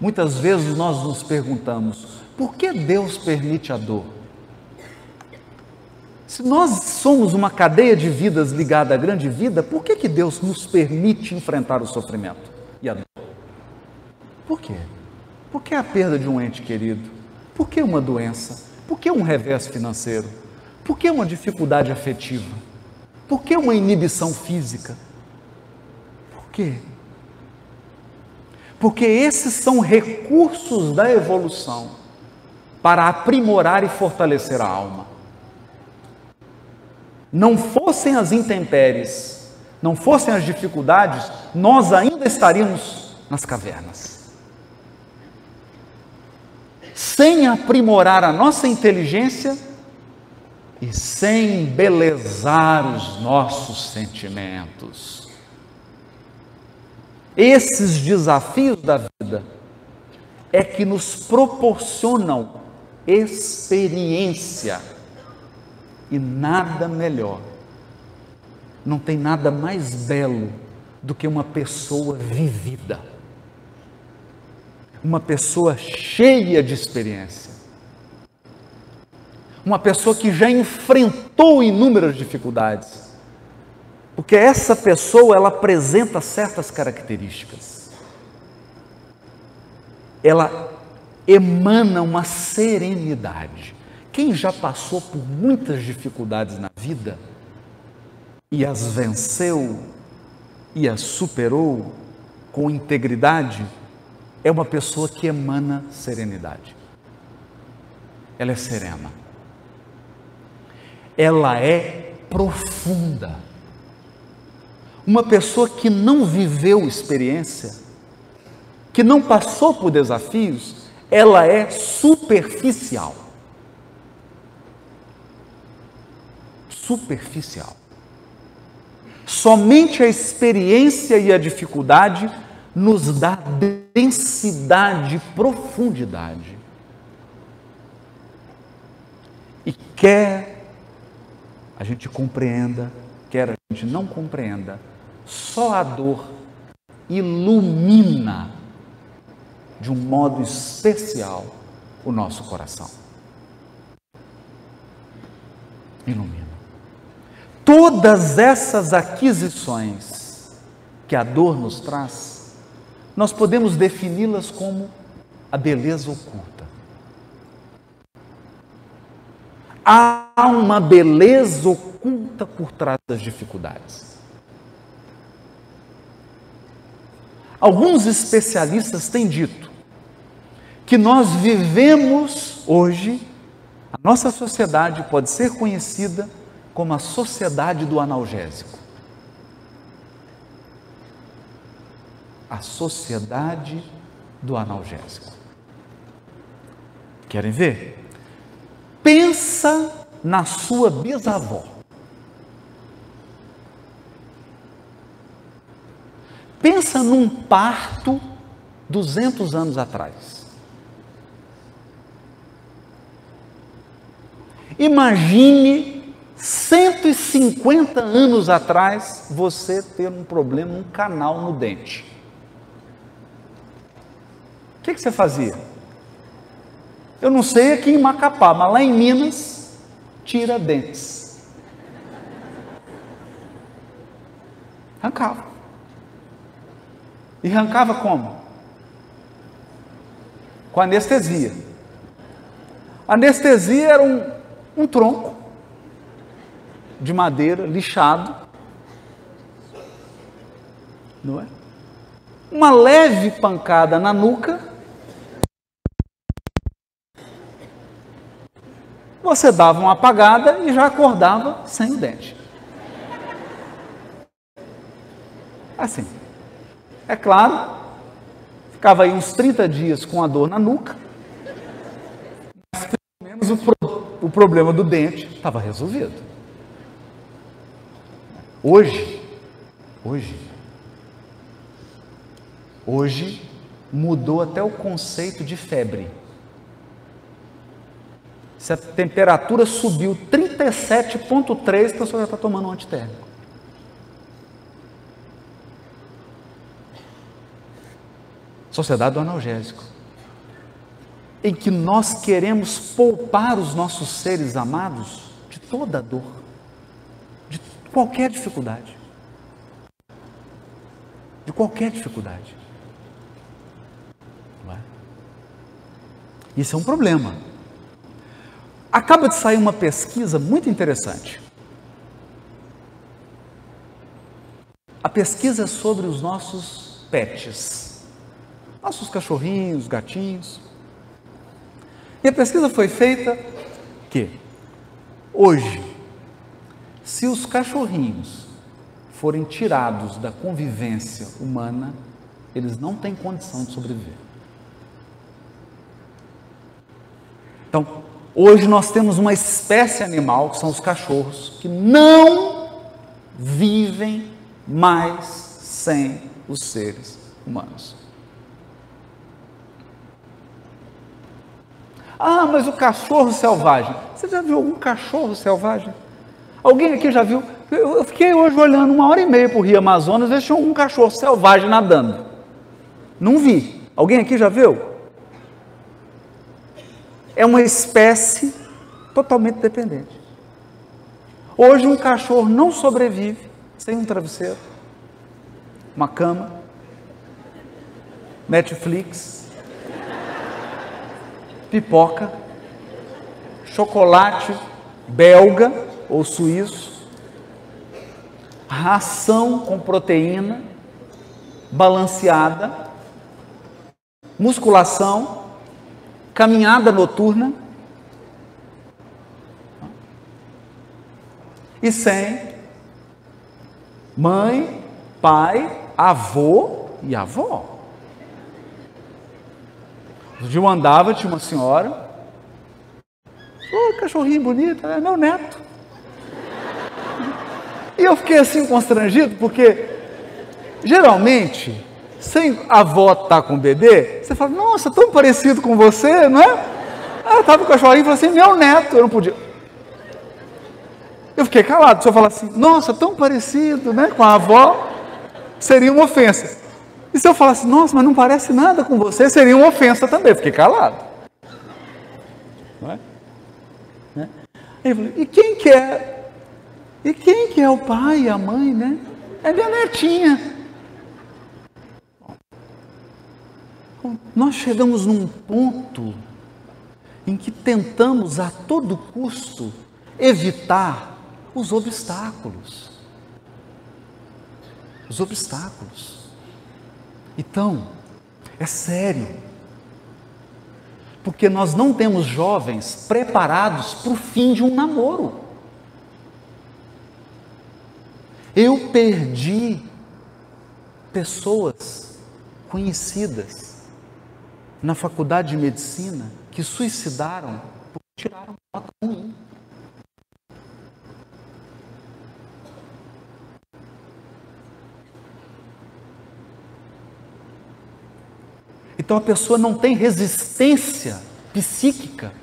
Muitas vezes nós nos perguntamos: por que Deus permite a dor? Se nós somos uma cadeia de vidas ligada à grande vida, por que, que Deus nos permite enfrentar o sofrimento e a dor? Por quê? Por que a perda de um ente querido? Por que uma doença? Por que um revés financeiro? Por que uma dificuldade afetiva? Por que uma inibição física? Por quê? Porque esses são recursos da evolução para aprimorar e fortalecer a alma. Não fossem as intempéries, não fossem as dificuldades, nós ainda estaríamos nas cavernas. Sem aprimorar a nossa inteligência e sem embelezar os nossos sentimentos. Esses desafios da vida é que nos proporcionam experiência. E nada melhor. Não tem nada mais belo do que uma pessoa vivida, uma pessoa cheia de experiência, uma pessoa que já enfrentou inúmeras dificuldades, porque essa pessoa ela apresenta certas características. Ela emana uma serenidade. Quem já passou por muitas dificuldades na vida e as venceu e as superou com integridade, é uma pessoa que emana serenidade. Ela é serena. Ela é profunda. Uma pessoa que não viveu experiência, que não passou por desafios, ela é superficial. Superficial. Somente a experiência e a dificuldade nos dá densidade, profundidade. E quer a gente compreenda, quer a gente não compreenda, só a dor ilumina de um modo especial o nosso coração. Ilumina. Todas essas aquisições que a dor nos traz, nós podemos defini-las como a beleza oculta. Há uma beleza oculta por trás das dificuldades. Alguns especialistas têm dito que nós vivemos hoje, a nossa sociedade pode ser conhecida como a sociedade do analgésico. A sociedade do analgésico. Querem ver? Pensa na sua bisavó. Pensa num parto 200 anos atrás. Imagine 150 anos atrás você ter um problema, um canal no dente. O que, que você fazia? Eu não sei aqui em Macapá, mas lá em Minas, tira dentes. Arrancava. E arrancava como? Com anestesia. anestesia era um, um tronco de madeira lixado, não é? Uma leve pancada na nuca, você dava uma apagada e já acordava sem o dente. Assim. É claro, ficava aí uns 30 dias com a dor na nuca, mas pelo menos o o problema do dente estava resolvido. Hoje, hoje, hoje mudou até o conceito de febre. Se a temperatura subiu 37,3, a pessoa já está tomando um antitérmico. Sociedade do analgésico, em que nós queremos poupar os nossos seres amados de toda dor, de qualquer dificuldade. De qualquer dificuldade. É? Isso é um problema. Acaba de sair uma pesquisa muito interessante. A pesquisa é sobre os nossos pets, nossos cachorrinhos, gatinhos. E a pesquisa foi feita que hoje, se os cachorrinhos forem tirados da convivência humana, eles não têm condição de sobreviver. Então, hoje nós temos uma espécie animal, que são os cachorros, que não vivem mais sem os seres humanos. Ah, mas o cachorro selvagem. Você já viu algum cachorro selvagem? Alguém aqui já viu? Eu fiquei hoje olhando uma hora e meia para o Rio Amazonas, se tinha algum cachorro selvagem nadando. Não vi. Alguém aqui já viu? É uma espécie totalmente dependente. Hoje um cachorro não sobrevive sem um travesseiro, uma cama, Netflix, pipoca, chocolate belga ou suíço, ração com proteína balanceada, musculação, caminhada noturna e sem mãe, pai, avô e avó. Um dia eu andava, tinha uma senhora, oh, cachorrinho bonito, é meu neto. E eu fiquei assim constrangido, porque geralmente, sem a avó estar tá com o bebê, você fala, nossa, tão parecido com você, não é? Ah, estava com o cachorrinho e falou assim, meu neto, eu não podia. Eu fiquei calado. Se eu falar assim, nossa, tão parecido né, com a avó, seria uma ofensa. E se eu falasse, nossa, mas não parece nada com você, seria uma ofensa também. Fiquei calado. Não é? Né? Aí eu falei, e quem quer? É? E quem que é o pai e a mãe, né? É minha netinha. Nós chegamos num ponto em que tentamos a todo custo evitar os obstáculos. Os obstáculos. Então, é sério. Porque nós não temos jovens preparados para o fim de um namoro. Eu perdi pessoas conhecidas na faculdade de medicina que suicidaram porque tiraram nota ruim. Então a pessoa não tem resistência psíquica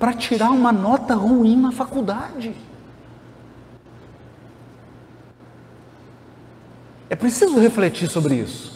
para tirar uma nota ruim na faculdade. É preciso refletir sobre isso.